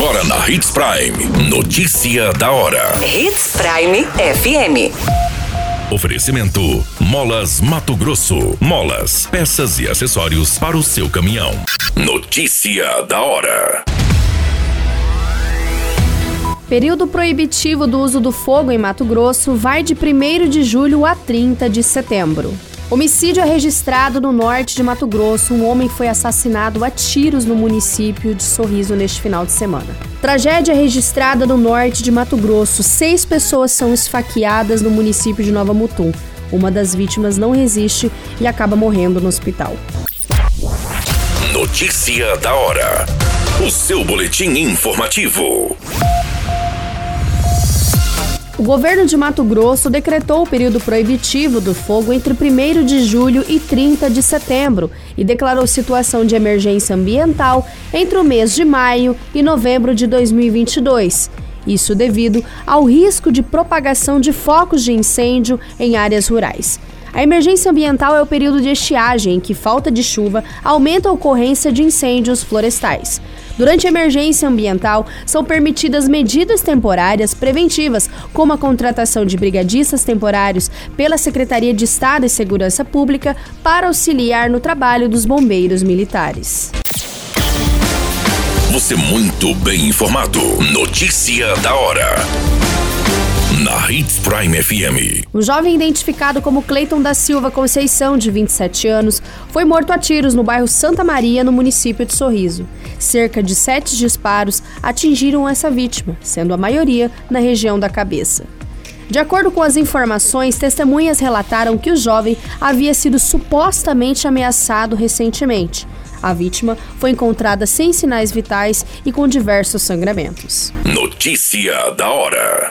Agora na Hits Prime. Notícia da hora. Hits Prime FM. Oferecimento: Molas Mato Grosso. Molas, peças e acessórios para o seu caminhão. Notícia da hora. Período proibitivo do uso do fogo em Mato Grosso vai de 1 de julho a 30 de setembro. Homicídio é registrado no norte de Mato Grosso. Um homem foi assassinado a tiros no município de Sorriso neste final de semana. Tragédia registrada no norte de Mato Grosso. Seis pessoas são esfaqueadas no município de Nova Mutum. Uma das vítimas não resiste e acaba morrendo no hospital. Notícia da hora. O seu boletim informativo. O governo de Mato Grosso decretou o período proibitivo do fogo entre 1 de julho e 30 de setembro e declarou situação de emergência ambiental entre o mês de maio e novembro de 2022. Isso devido ao risco de propagação de focos de incêndio em áreas rurais. A emergência ambiental é o período de estiagem em que falta de chuva aumenta a ocorrência de incêndios florestais. Durante a emergência ambiental, são permitidas medidas temporárias preventivas, como a contratação de brigadistas temporários pela Secretaria de Estado e Segurança Pública para auxiliar no trabalho dos bombeiros militares. Você muito bem informado. Notícia da hora na Hits Prime FM. Um jovem identificado como Cleiton da Silva Conceição, de 27 anos, foi morto a tiros no bairro Santa Maria, no município de Sorriso. Cerca de sete disparos atingiram essa vítima, sendo a maioria na região da cabeça. De acordo com as informações, testemunhas relataram que o jovem havia sido supostamente ameaçado recentemente. A vítima foi encontrada sem sinais vitais e com diversos sangramentos. Notícia da hora.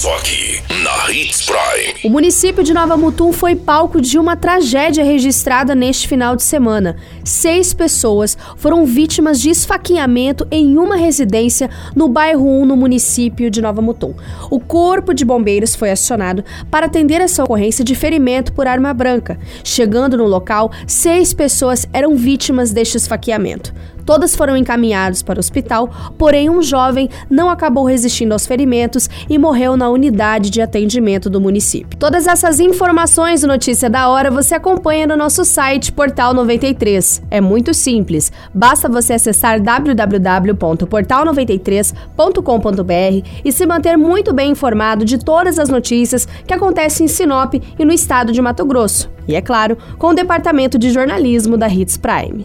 Só aqui, na Hits Prime. O município de Nova Mutum foi palco de uma tragédia registrada neste final de semana. Seis pessoas foram vítimas de esfaqueamento em uma residência no bairro 1, no município de Nova Mutum. O corpo de bombeiros foi acionado para atender essa ocorrência de ferimento por arma branca. Chegando no local, seis pessoas eram vítimas deste esfaqueamento. Todas foram encaminhadas para o hospital, porém um jovem não acabou resistindo aos ferimentos e morreu na unidade de atendimento do município. Todas essas informações do Notícia da Hora você acompanha no nosso site Portal 93. É muito simples, basta você acessar www.portal93.com.br e se manter muito bem informado de todas as notícias que acontecem em Sinop e no estado de Mato Grosso. E é claro, com o departamento de jornalismo da Hits Prime